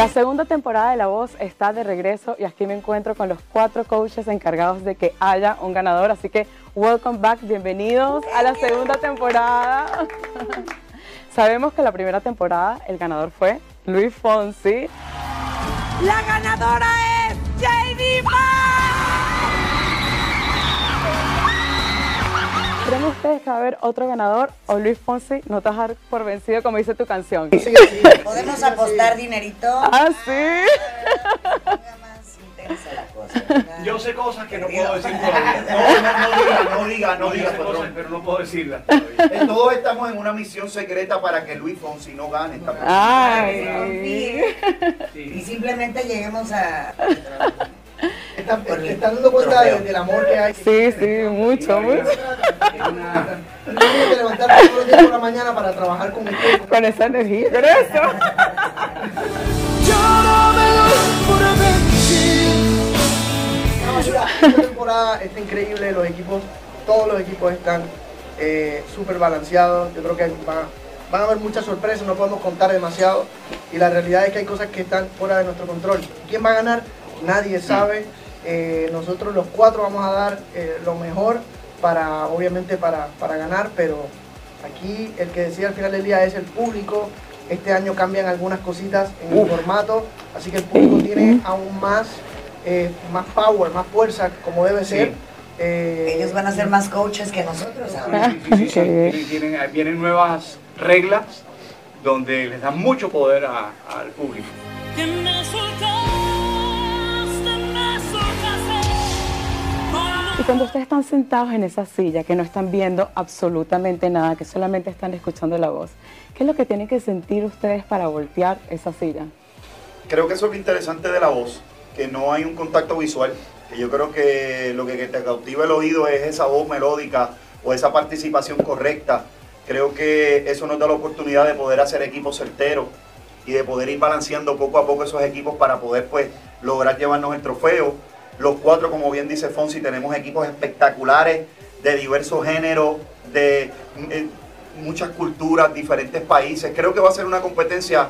La segunda temporada de La Voz está de regreso y aquí me encuentro con los cuatro coaches encargados de que haya un ganador. Así que, welcome back, bienvenidos a la segunda temporada. Sabemos que la primera temporada el ganador fue Luis Fonsi. La ganadora es JD ¿Creen que va a haber otro ganador o Luis Fonsi no te vas a dar por vencido como dice tu canción? ¿Podemos apostar dinerito? Ah, sí. Ponga más intensa la cosa, ¿verdad? Yo sé cosas que no puedo decir todavía. No, no, no diga, no diga, no diga, cosas, pero no puedo decirlas todavía. Todos estamos en una misión secreta para que Luis Fonsi no gane esta. Ay. Y simplemente lleguemos a... Está, Por el está dando cuenta del amor que hay. Sí, sí, mucho, mucho. Tenemos que levantarnos todos los días por la mañana para trabajar con usted. Con esa energía, con eso. Esta temporada está increíble, los equipos, todos los equipos están eh, súper balanceados. Yo creo que va- van a haber muchas sorpresas, no podemos contar demasiado. Y la realidad es que hay cosas que están fuera de nuestro control. ¿Quién va a ganar? Nadie sabe. Eh, nosotros los cuatro vamos a dar eh, lo mejor para, obviamente, para, para ganar, pero aquí el que decide al final del día es el público. Este año cambian algunas cositas en el formato, así que el público tiene aún más, eh, más power, más fuerza, como debe ser. Eh, Ellos van a ser más coaches que nosotros ahora. Sí, sí, sí, sí. Tienen- tienen- vienen nuevas reglas donde les dan mucho poder a- al público. Cuando ustedes están sentados en esa silla, que no están viendo absolutamente nada, que solamente están escuchando la voz, ¿qué es lo que tienen que sentir ustedes para voltear esa silla? Creo que eso es lo interesante de la voz, que no hay un contacto visual, que yo creo que lo que te cautiva el oído es esa voz melódica o esa participación correcta. Creo que eso nos da la oportunidad de poder hacer equipos certeros y de poder ir balanceando poco a poco esos equipos para poder pues lograr llevarnos el trofeo. Los cuatro, como bien dice Fonsi, tenemos equipos espectaculares de diversos géneros, de eh, muchas culturas, diferentes países. Creo que va a ser una competencia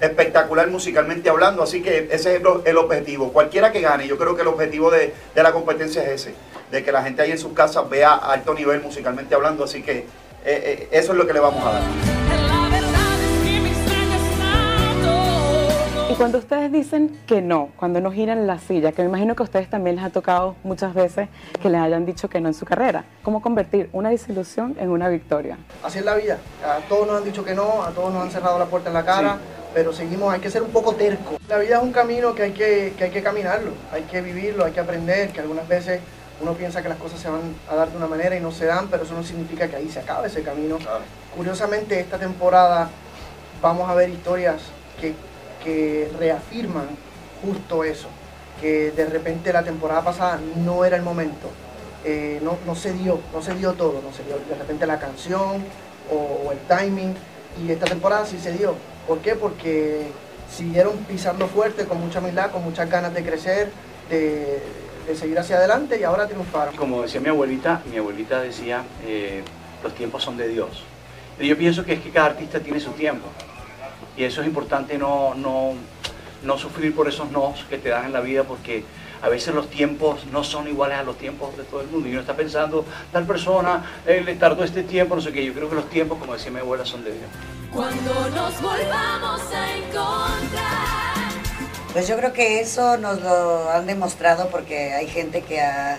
espectacular musicalmente hablando, así que ese es el, el objetivo. Cualquiera que gane, yo creo que el objetivo de, la competencia es ese, de que la gente ahí en sus casas vea alto nivel musicalmente hablando, así que eh, eh, eso es lo que le vamos a dar. Cuando ustedes dicen que no, cuando no giran la silla, que me imagino que a ustedes también les ha tocado muchas veces que les hayan dicho que no en su carrera, ¿cómo convertir una desilusión en una victoria? Así es la vida. A todos nos han dicho que no, a todos nos han cerrado la puerta en la cara, pero seguimos, hay que ser un poco terco. La vida es un camino que hay que, que hay que caminarlo, hay que vivirlo, hay que aprender, que algunas veces uno piensa que las cosas se van a dar de una manera y no se dan, pero eso no significa que ahí se acabe ese camino. Curiosamente, esta temporada vamos a ver historias que, que reafirman justo eso, que de repente la temporada pasada no era el momento, eh, no, no se dio, no se dio todo, no se dio de repente la canción o, el timing, y esta temporada sí se dio. ¿Por qué? Porque siguieron pisando fuerte, con mucha humildad, con muchas ganas de crecer, de, de seguir hacia adelante y ahora triunfaron. Como decía mi abuelita, mi abuelita decía, eh, los tiempos son de Dios. Y yo pienso que es que cada artista tiene su tiempo. Y eso es importante no, no, no sufrir por esos nos que te dan en la vida porque a veces los tiempos no son iguales a los tiempos de todo el mundo. Y uno está pensando, tal persona eh, le tardó este tiempo, no sé qué. Yo creo que los tiempos, como decía mi abuela, son de Dios. Cuando nos volvamos a encontrar. Pues yo creo que eso nos lo han demostrado porque hay gente que ha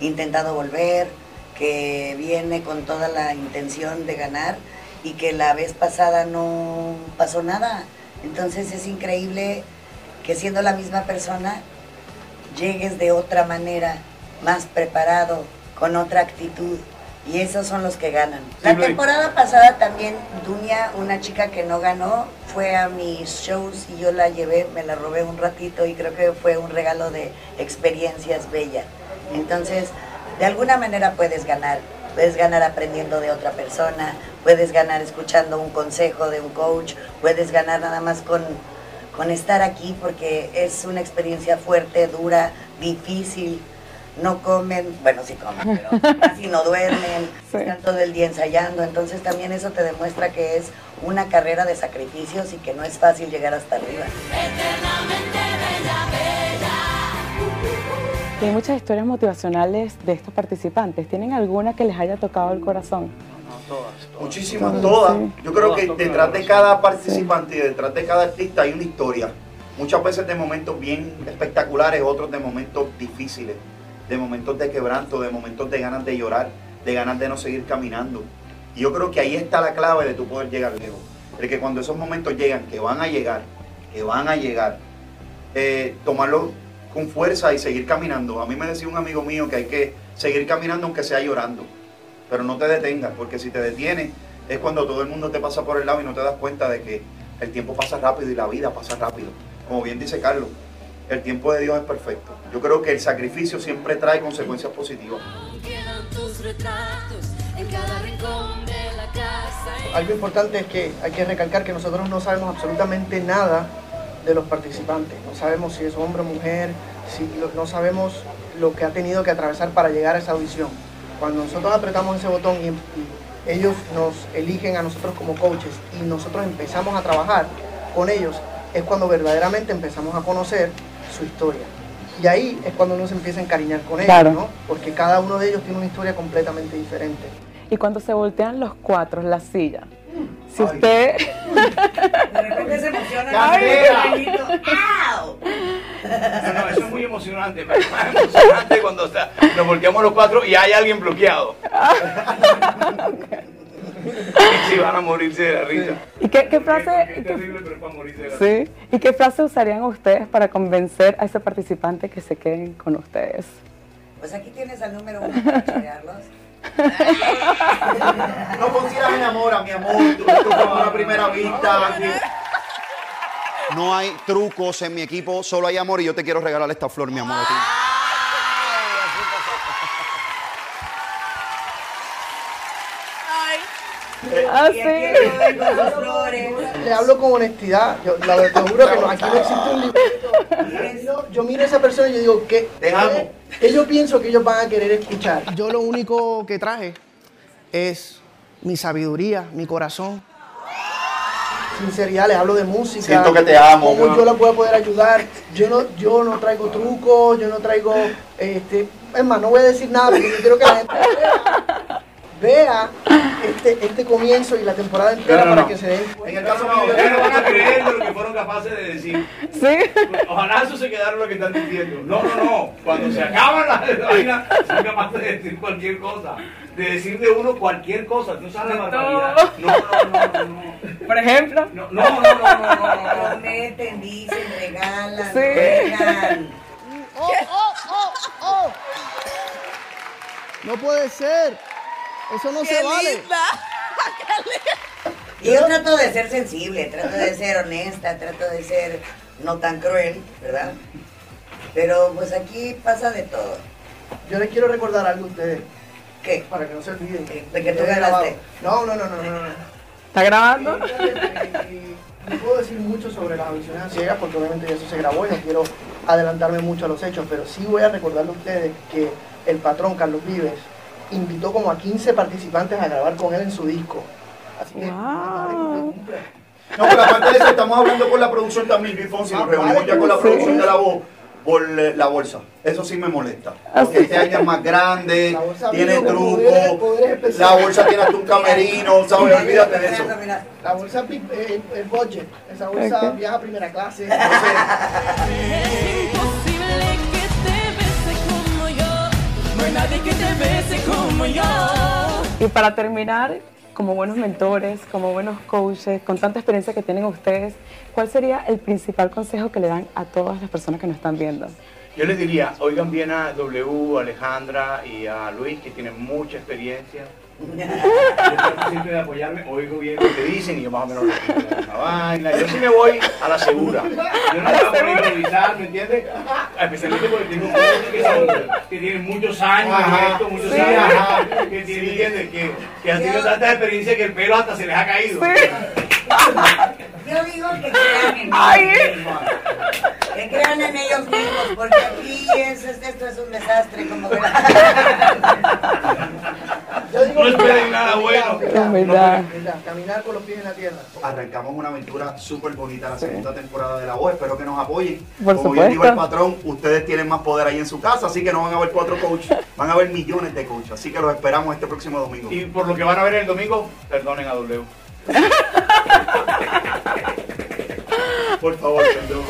intentado volver, que viene con toda la intención de ganar y que la vez pasada no pasó nada. Entonces es increíble que siendo la misma persona llegues de otra manera, más preparado, con otra actitud. Y esos son los que ganan. La temporada pasada también Dunia, una chica que no ganó, fue a mis shows y yo la llevé, me la robé un ratito y creo que fue un regalo de experiencias bella. Entonces, de alguna manera puedes ganar. Puedes ganar aprendiendo de otra persona, puedes ganar escuchando un consejo de un coach, puedes ganar nada más con, con estar aquí porque es una experiencia fuerte, dura, difícil. No comen, bueno, sí comen, pero casi no duermen, Sí. están todo el día ensayando. Entonces también eso te demuestra que es una carrera de sacrificios y que no es fácil llegar hasta arriba. Eterna Hay muchas historias motivacionales de estos participantes. ¿Tienen alguna que les haya tocado el corazón? No, todas, todas. Muchísimas, todas. Yo creo que detrás de cada participante y detrás de cada artista hay una historia. Muchas veces de momentos bien espectaculares, otros de momentos difíciles, de momentos de quebranto, de momentos de ganas de llorar, de ganas de no seguir caminando. Y yo creo que ahí está la clave de tu poder llegar lejos. De que cuando esos momentos llegan, que van a llegar, que van a llegar, eh, tomarlo con fuerza y seguir caminando. A mí me decía un amigo mío que hay que seguir caminando aunque sea llorando, pero no te detengas, porque si te detienes es cuando todo el mundo te pasa por el lado y no te das cuenta de que el tiempo pasa rápido y la vida pasa rápido. Como bien dice Carlos, el tiempo de Dios es perfecto. Yo creo que el sacrificio siempre trae consecuencias positivas. Algo importante es que hay que recalcar que nosotros no sabemos absolutamente nada de los participantes. No sabemos si es hombre o mujer, si no sabemos lo que ha tenido que atravesar para llegar a esa audición. Cuando nosotros apretamos ese botón y, y ellos nos eligen a nosotros como coaches y nosotros empezamos a trabajar con ellos, es cuando verdaderamente empezamos a conocer su historia. Y ahí es cuando uno se empieza a encariñar con ellos, Claro. ¿no? Porque cada uno de ellos tiene una historia completamente diferente. Y cuando se voltean los cuatro, la silla. Si Ay. usted... De repente se emociona. Candela. ¡Au! No, no, eso es muy emocionante, pero es más emocionante cuando está- nos volteamos los cuatro y hay alguien bloqueado. Y sí, van a morirse de la risa. ¿Y qué, qué frase... Es terrible, pero es para morirse de la risa. Sí. ¿Y qué frase usarían ustedes para convencer a ese participante que se queden con ustedes? Pues aquí tienes al número uno para chorearlos. No consigas mi amor, a mi amor, tú tú fue una primera vista. No hay trucos en mi equipo, solo hay amor y yo te quiero regalar esta flor, mi amor. a ti. Ah, Y aquí Le hablo con honestidad. Yo, la verdad, te juro que no, aquí no existe un libreto. Yo, yo miro a esa persona y yo digo, ¿qué, Te amo. qué- qué yo pienso que ellos van a querer escuchar? Yo lo único que traje es mi sabiduría, mi corazón. Sinceridad, les hablo de música. Siento que te amo. Cómo yo la a poder ayudar. Yo no, yo no traigo trucos, yo no traigo, este, es más, no voy a decir nada porque yo quiero que la gente vea, este, este comienzo y la temporada entera No, no, para no. que se den En cuenta. el caso No, mío, ustedes no van a creer de lo que fueron capaces de decir. Sí. Ojalá eso se quedara lo que están diciendo. No, no, no. Cuando se acaban las vainas, son capaces de decir cualquier cosa. De decir de uno cualquier cosa. No sabes la barbaridad. No, no, no, no, no. Por ejemplo. No, no, no, no, no, no, no. Prometen, dicen, regalan, Sí. juegan. No puede ser. Eso no se vale. Y yo trato de ser sensible, trato de ser honesta, trato de ser no tan cruel, ¿verdad? Pero pues aquí pasa de todo. Yo les quiero recordar algo a ustedes, ¿Qué? para que no se olviden. De que tú ganaste. No, no, no, no, no. no. ¿Está grabando? No puedo decir mucho sobre las audiciones a ciegas porque obviamente ya eso se grabó y no quiero adelantarme mucho a los hechos, pero sí voy a recordarle a ustedes que el patrón Carlos Vives invitó como a 15 participantes a grabar con él en su disco. Así que, Wow. No, pero aparte de eso, estamos hablando con la producción también, Luis Fonsi, nos reunimos ya con la producción de la voz por la bolsa. Eso sí me molesta. Ah, Porque este año es más grande, tiene truco, poderes- poderes especiales. la bolsa tiene hasta un camerino, ¿sabes? Olvídate de eso. La bolsa eh, el budget, esa bolsa viaja a primera clase. Entonces, No hay nadie que te bese como yo. Y para terminar, como buenos mentores, como buenos coaches, con tanta experiencia que tienen ustedes, ¿cuál sería el principal consejo que le dan a todas las personas que nos están viendo? Yo les diría, oigan bien a W, a Alejandra y a Luis, que tienen mucha experiencia. Yo siempre de apoyarme, oigo bien lo que dicen y yo más o menos la vaina. Yo sí me voy a la segura. Yo no estaba por improvisar, ¿me entiendes? Especialmente porque tengo coaches que, son- que tienen muchos años en Ajá. esto, muchos Sí, años, ajá. que tienen, ¿entiendes? Que, que han tenido tanta experiencia que el pelo hasta se les ha caído. Yo digo que crean en Ay. ellos. Que crean en ellos mismos, porque aquí es, es- esto es un desastre, como verán. Humildad, bueno. Humildad. humildad, Caminar con los pies en la tierra. Arrancamos una aventura súper bonita la segunda temporada de La Voz. Espero que nos apoyen. Por Como bien digo el supuesto. patrón, ustedes tienen más poder ahí en su casa, así que no van a ver cuatro coaches, van a ver millones de coaches. Así que los esperamos este próximo domingo. Y por lo que van a ver el domingo, perdonen a W. Por favor, perdón.